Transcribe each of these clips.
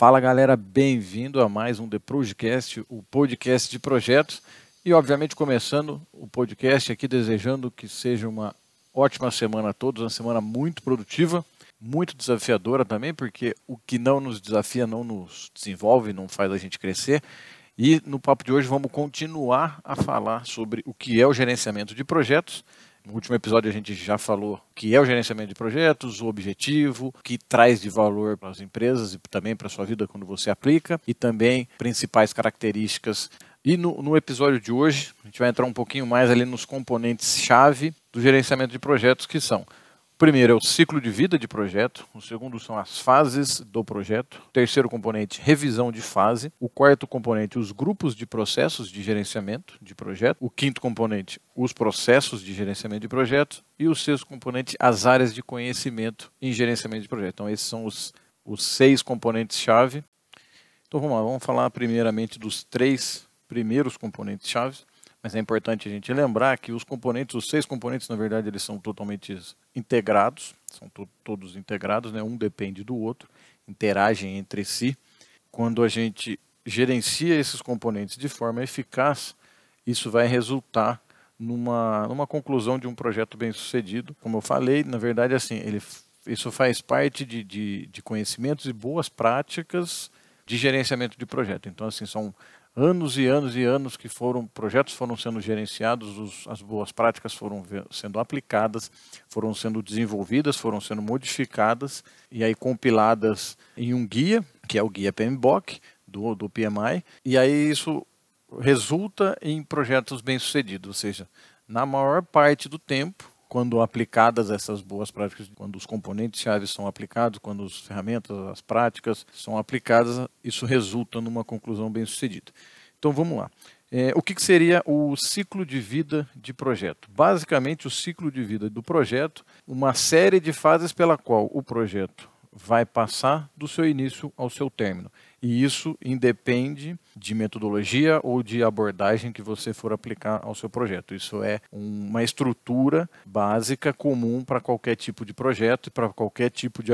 Fala galera, bem-vindo a mais um The Projecast, o podcast de projetos. E obviamente começando o podcast aqui desejando que seja uma ótima semana a todos, uma semana muito produtiva, muito desafiadora também, porque o que não nos desafia não nos desenvolve, não faz a gente crescer. E no papo de hoje vamos continuar a falar sobre o que é o gerenciamento de projetos no último episódio a gente já falou o que é o gerenciamento de projetos, o objetivo, o que traz de valor para as empresas e também para a sua vida quando você aplica, e também principais características. E no, no episódio de hoje, a gente vai entrar um pouquinho mais ali nos componentes-chave do gerenciamento de projetos, que são primeiro é o ciclo de vida de projeto, o segundo são as fases do projeto, o terceiro componente, revisão de fase, o quarto componente, os grupos de processos de gerenciamento de projeto, o quinto componente, os processos de gerenciamento de projeto e o sexto componente, as áreas de conhecimento em gerenciamento de projeto. Então esses são os, os seis componentes-chave. Então vamos lá, vamos falar primeiramente dos três primeiros componentes-chave. Mas é importante a gente lembrar que os componentes, os seis componentes, na verdade, eles são totalmente integrados, são to todos integrados, né? um depende do outro, interagem entre si. Quando a gente gerencia esses componentes de forma eficaz, isso vai resultar numa, numa conclusão de um projeto bem sucedido. Como eu falei, na verdade, assim, ele, isso faz parte de, de, de conhecimentos e boas práticas de gerenciamento de projeto. Então, assim, são anos e anos e anos que foram projetos foram sendo gerenciados, os, as boas práticas foram sendo aplicadas, foram sendo desenvolvidas, foram sendo modificadas e aí compiladas em um guia, que é o guia PMBOK do, do PMI, e aí isso resulta em projetos bem-sucedidos, ou seja, na maior parte do tempo quando aplicadas essas boas práticas, quando os componentes-chave são aplicados, quando as ferramentas, as práticas são aplicadas, isso resulta numa conclusão bem sucedida. Então vamos lá. É, o que, que seria o ciclo de vida de projeto? Basicamente, o ciclo de vida do projeto, uma série de fases pela qual o projeto vai passar do seu início ao seu término. E isso independe de metodologia ou de abordagem que você for aplicar ao seu projeto. Isso é uma estrutura básica comum para qualquer tipo de projeto e para qualquer tipo de,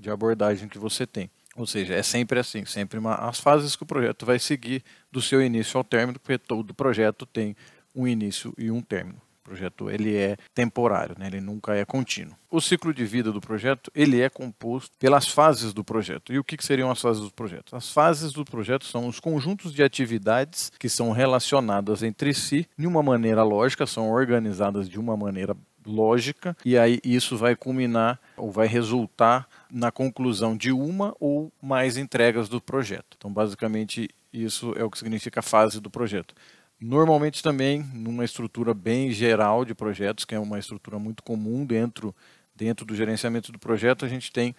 de abordagem que você tem. Ou seja, é sempre assim, sempre uma, as fases que o projeto vai seguir do seu início ao término, porque todo projeto tem um início e um término projeto ele é temporário, né? ele nunca é contínuo. O ciclo de vida do projeto ele é composto pelas fases do projeto. E o que, que seriam as fases do projeto? As fases do projeto são os conjuntos de atividades que são relacionadas entre si de uma maneira lógica, são organizadas de uma maneira lógica, e aí isso vai culminar ou vai resultar na conclusão de uma ou mais entregas do projeto. Então, basicamente, isso é o que significa fase do projeto. Normalmente também numa estrutura bem geral de projetos, que é uma estrutura muito comum dentro, dentro do gerenciamento do projeto, a gente tem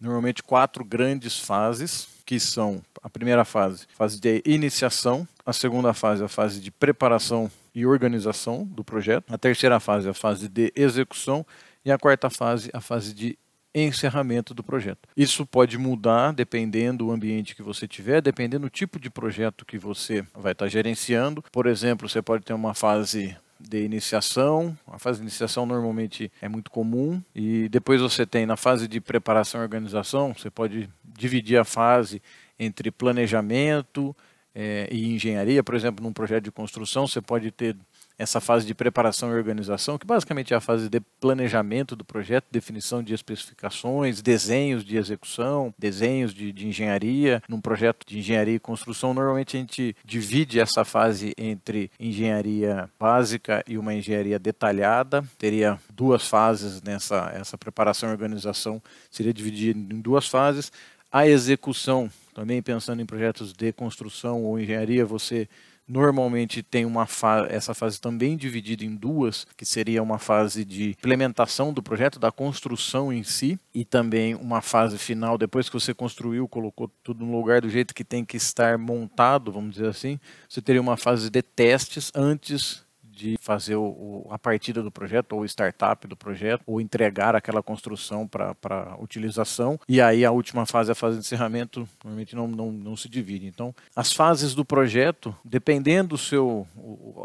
normalmente quatro grandes fases, que são a primeira fase, fase de iniciação, a segunda fase, a fase de preparação e organização do projeto, a terceira fase, a fase de execução e a quarta fase, a fase de encerramento do projeto. Isso pode mudar dependendo do ambiente que você tiver, dependendo do tipo de projeto que você vai estar gerenciando. Por exemplo, você pode ter uma fase de iniciação. A fase de iniciação normalmente é muito comum e depois você tem na fase de preparação e organização, você pode dividir a fase entre planejamento é, e engenharia. Por exemplo, num projeto de construção, você pode ter essa fase de preparação e organização, que basicamente é a fase de planejamento do projeto, definição de especificações, desenhos de execução, desenhos de, de engenharia. Num projeto de engenharia e construção, normalmente a gente divide essa fase entre engenharia básica e uma engenharia detalhada. Teria duas fases nessa essa preparação e organização, seria dividida em duas fases. A execução, também pensando em projetos de construção ou engenharia, você Normalmente tem uma fa essa fase também dividida em duas, que seria uma fase de implementação do projeto, da construção em si, e também uma fase final, depois que você construiu, colocou tudo no lugar do jeito que tem que estar montado, vamos dizer assim, você teria uma fase de testes antes de fazer o, a partida do projeto, ou startup do projeto, ou entregar aquela construção para utilização. E aí a última fase, a fase de encerramento, normalmente não, não, não se divide. Então, as fases do projeto, dependendo do seu,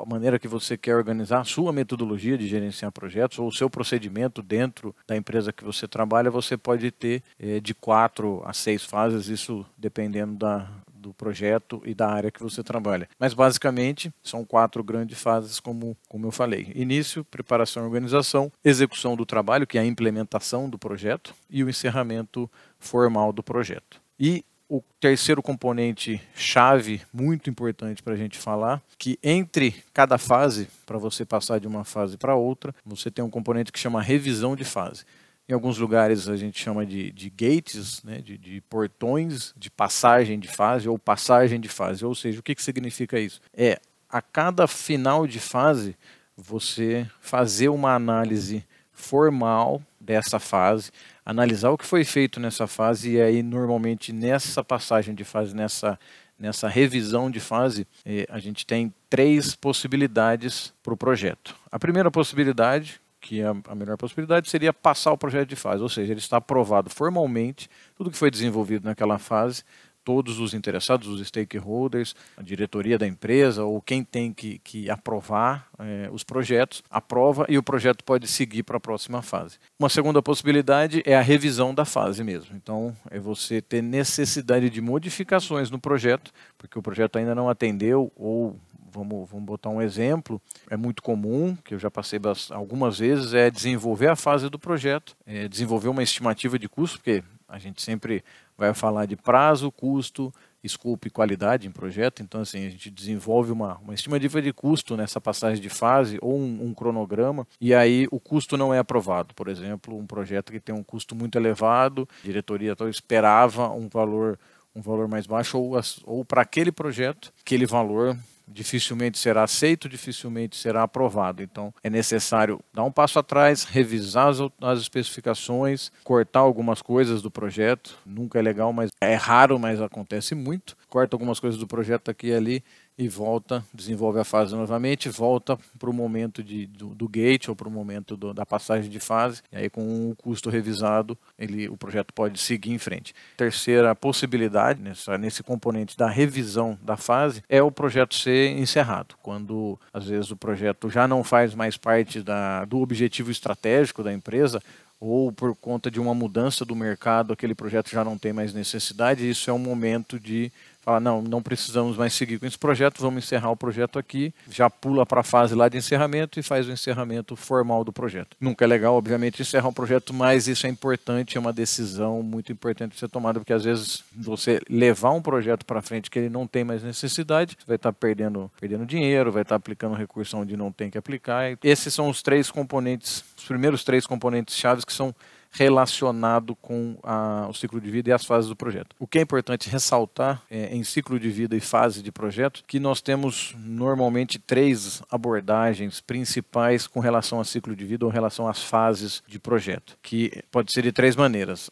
a maneira que você quer organizar a sua metodologia de gerenciar projetos ou o seu procedimento dentro da empresa que você trabalha, você pode ter é, de quatro a seis fases, isso dependendo da, do projeto e da área que você trabalha. Mas basicamente são quatro grandes fases, como, como eu falei: início, preparação e organização, execução do trabalho, que é a implementação do projeto, e o encerramento formal do projeto. E o terceiro componente chave, muito importante para a gente falar, que entre cada fase, para você passar de uma fase para outra, você tem um componente que chama revisão de fase. Em alguns lugares a gente chama de, de gates, né, de, de, portões de passagem de fase ou passagem de fase. Ou seja, o que, que significa isso? É a cada final de fase você fazer uma análise formal dessa fase, analisar o que foi feito nessa fase e aí normalmente nessa passagem de fase, nessa nessa revisão de fase, eh, a gente tem três possibilidades para o projeto. A primeira possibilidade, que a, a melhor possibilidade seria passar o projeto de fase, ou seja, ele está aprovado formalmente, tudo que foi desenvolvido naquela fase, todos os interessados, os stakeholders, a diretoria da empresa ou quem tem que, que aprovar é, os projetos, aprova e o projeto pode seguir para a próxima fase. Uma segunda possibilidade é a revisão da fase mesmo. Então, é você ter necessidade de modificações no projeto, porque o projeto ainda não atendeu ou vamos, vamos botar um exemplo, é muito comum, que eu já passei algumas vezes, é desenvolver a fase do projeto, é desenvolver uma estimativa de custo, porque a gente sempre vai falar de prazo, custo, escopo e qualidade em projeto. Então, assim, a gente desenvolve uma, uma estimativa de custo nessa passagem de fase ou um, um, cronograma, e aí o custo não é aprovado. Por exemplo, um projeto que tem um custo muito elevado, a diretoria então, esperava um valor um valor mais baixo ou, ou para aquele projeto, aquele valor dificilmente será aceito, dificilmente será aprovado. Então, é necessário dar um passo atrás, revisar as, as, especificações, cortar algumas coisas do projeto. Nunca é legal, mas é raro, mas acontece muito. Corta algumas coisas do projeto aqui e ali e volta, desenvolve a fase novamente, volta para o momento de, do, do, gate ou para o momento do, da passagem de fase, e aí com o custo revisado, ele, o projeto pode seguir em frente. Terceira possibilidade, nessa, nesse componente da revisão da fase, é o projeto ser encerrado, quando às vezes o projeto já não faz mais parte da, do objetivo estratégico da empresa, ou por conta de uma mudança do mercado, aquele projeto já não tem mais necessidade, isso é um momento de fala, não, não precisamos mais seguir com esse projeto, vamos encerrar o projeto aqui, já pula para a fase lá de encerramento e faz o encerramento formal do projeto. Nunca é legal, obviamente, encerrar um projeto, mas isso é importante, é uma decisão muito importante de ser tomada, porque às vezes você levar um projeto para frente que ele não tem mais necessidade, vai estar tá perdendo, perdendo dinheiro, vai estar tá aplicando recurso onde não tem que aplicar. Esses são os três componentes, os primeiros três componentes chaves que são relacionado com a, o ciclo de vida e as fases do projeto. O que é importante ressaltar é, em ciclo de vida e fase de projeto, que nós temos normalmente três abordagens principais com relação a ciclo de vida ou relação às fases de projeto, que pode ser de três maneiras.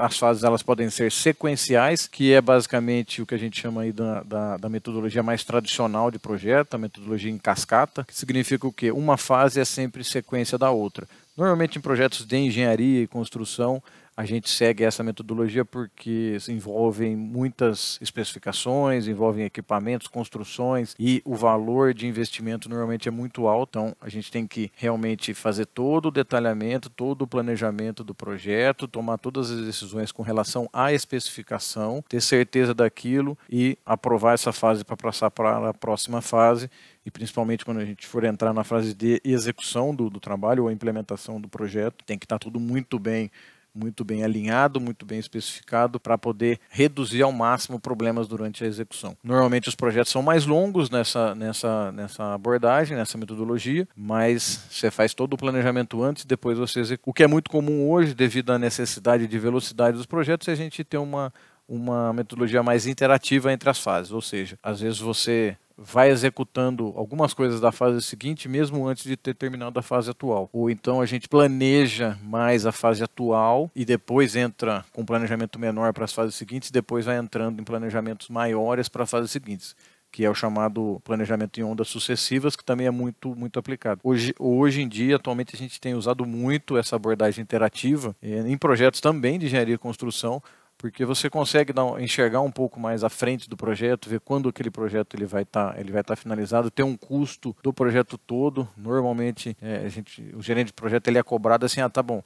as fases elas podem ser sequenciais, que é basicamente o que a gente chama aí da, da, da metodologia mais tradicional de projeto, a metodologia em cascata, que significa o quê? Uma fase é sempre sequência da outra. Normalmente em projetos de engenharia e construção, a gente segue essa metodologia porque envolvem muitas especificações, envolvem equipamentos, construções e o valor de investimento normalmente é muito alto. Então a gente tem que realmente fazer todo o detalhamento, todo o planejamento do projeto, tomar todas as decisões com relação à especificação, ter certeza daquilo e aprovar essa fase para passar para a próxima fase e principalmente quando a gente for entrar na fase de execução do, do trabalho ou implementação do projeto, tem que estar tudo muito bem muito bem alinhado, muito bem especificado para poder reduzir ao máximo problemas durante a execução. Normalmente os projetos são mais longos nessa, nessa, nessa abordagem, nessa metodologia, mas você faz todo o planejamento antes e depois você executa. O que é muito comum hoje, devido à necessidade de velocidade dos projetos, é a gente ter uma, uma metodologia mais interativa entre as fases, ou seja, às vezes você vai executando algumas coisas da fase seguinte, mesmo antes de ter terminado a fase atual. Ou então a gente planeja mais a fase atual e depois entra com planejamento menor para as fases seguintes, depois vai entrando em planejamentos maiores para as fases seguintes que é o chamado planejamento em ondas sucessivas, que também é muito, muito aplicado. Hoje, hoje em dia, atualmente, a gente tem usado muito essa abordagem interativa eh, em projetos também de engenharia e construção, porque você consegue dar, enxergar um pouco mais à frente do projeto, ver quando aquele projeto ele vai estar tá, ele vai estar tá finalizado, ter um custo do projeto todo. Normalmente, é, a gente, o gerente de projeto ele é cobrado assim, ah, tá bom,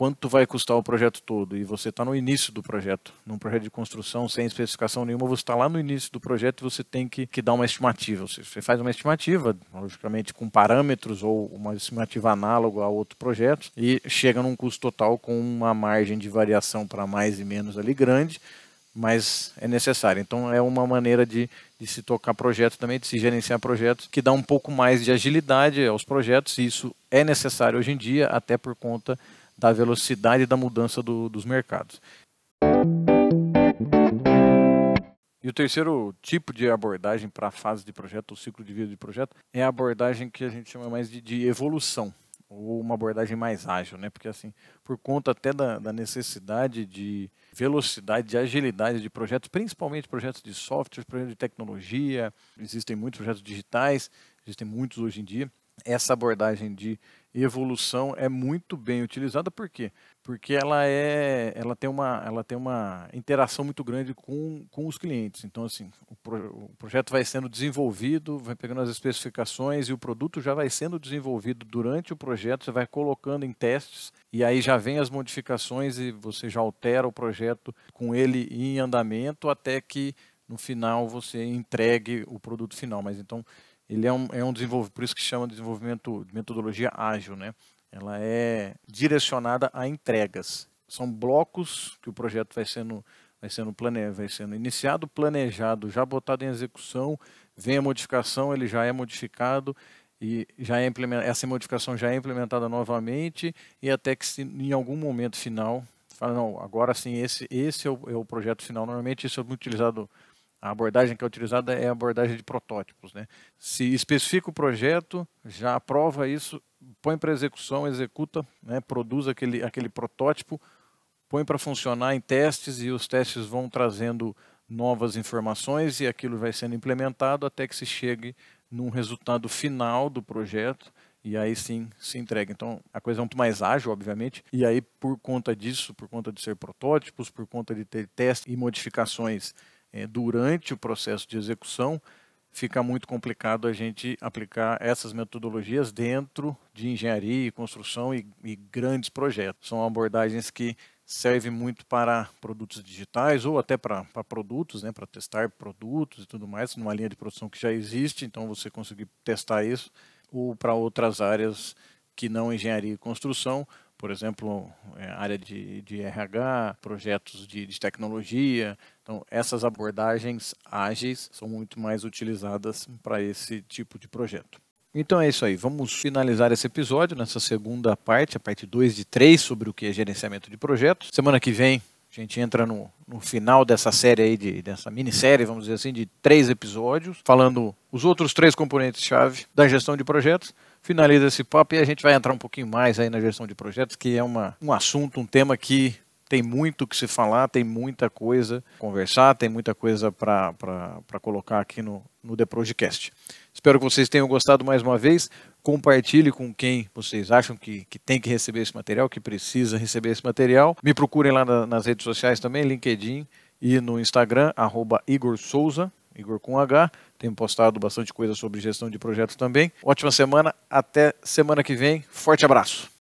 quanto vai custar o projeto todo e você está no início do projeto, num projeto de construção sem especificação nenhuma, você está lá no início do projeto e você tem que, que dar uma estimativa. Você, faz uma estimativa, logicamente com parâmetros ou uma estimativa análoga a outro projeto e chega num custo total com uma margem de variação para mais e menos ali grande, mas é necessário. Então é uma maneira de, de se tocar projetos também, de se gerenciar projetos, que dá um pouco mais de agilidade aos projetos, e isso é necessário hoje em dia, até por conta da velocidade da mudança do, dos mercados. E o terceiro tipo de abordagem para a fase de projeto, o ciclo de vida de projeto, é a abordagem que a gente chama mais de, de evolução, ou uma abordagem mais ágil, né? Porque assim, por conta até da, da, necessidade de velocidade, de agilidade de projetos, principalmente projetos de software, projetos de tecnologia, existem muitos projetos digitais, existem muitos hoje em dia. Essa abordagem de evolução é muito bem utilizada, por quê? Porque ela, é, ela, tem, uma, ela tem uma interação muito grande com, com os clientes. Então, assim, o, pro, o projeto vai sendo desenvolvido, vai pegando as especificações e o produto já vai sendo desenvolvido durante o projeto, você vai colocando em testes e aí já vem as modificações e você já altera o projeto com ele em andamento até que no final você entregue o produto final. Mas então ele é um, é um desenvolvimento, por isso que chama de desenvolvimento de metodologia ágil, né? Ela é direcionada a entregas. São blocos que o projeto vai sendo, vai sendo, plane, vai sendo iniciado, planejado, já botado em execução, vem a modificação, ele já é modificado e já é essa modificação já é implementada novamente e até que se, em algum momento final fala não agora sim esse esse é o, é o projeto final normalmente isso é utilizado a abordagem que é utilizada é a abordagem de protótipos. Né? Se especifica o projeto, já aprova isso, põe para execução, executa, né? produz aquele, aquele protótipo, põe para funcionar em testes e os testes vão trazendo novas informações e aquilo vai sendo implementado até que se chegue num resultado final do projeto e aí sim se entrega. Então a coisa é muito mais ágil, obviamente, e aí por conta disso, por conta de ser protótipos, por conta de ter testes e modificações é, durante o processo de execução, fica muito complicado a gente aplicar essas metodologias dentro de engenharia e construção e, e grandes projetos. São abordagens que servem muito para produtos digitais ou até para, produtos, né, para testar produtos e tudo mais, numa linha de produção que já existe, então você conseguir testar isso, ou para outras áreas que não engenharia e construção, por exemplo, é, área de, de RH, projetos de, de, tecnologia. Então, essas abordagens ágeis são muito mais utilizadas para esse tipo de projeto. Então é isso aí, vamos finalizar esse episódio nessa segunda parte, a parte 2 de 3 sobre o que é gerenciamento de projetos. Semana que vem a gente entra no, no final dessa série aí, de, dessa minissérie, vamos dizer assim, de três episódios, falando os outros três componentes-chave da gestão de projetos finaliza esse papo e a gente vai entrar um pouquinho mais aí na gestão de projetos, que é uma, um assunto, um tema que tem muito que se falar, tem muita coisa conversar, tem muita coisa para colocar aqui no, no The Projecast. Espero que vocês tenham gostado mais uma vez. Compartilhe com quem vocês acham que, que tem que receber esse material, que precisa receber esse material. Me procurem lá na, nas redes sociais também, LinkedIn e no Instagram, arroba Igor Souza, Igor com H. Tenho postado bastante coisa sobre gestão de projetos também. Ótima semana, até semana que vem. Forte abraço.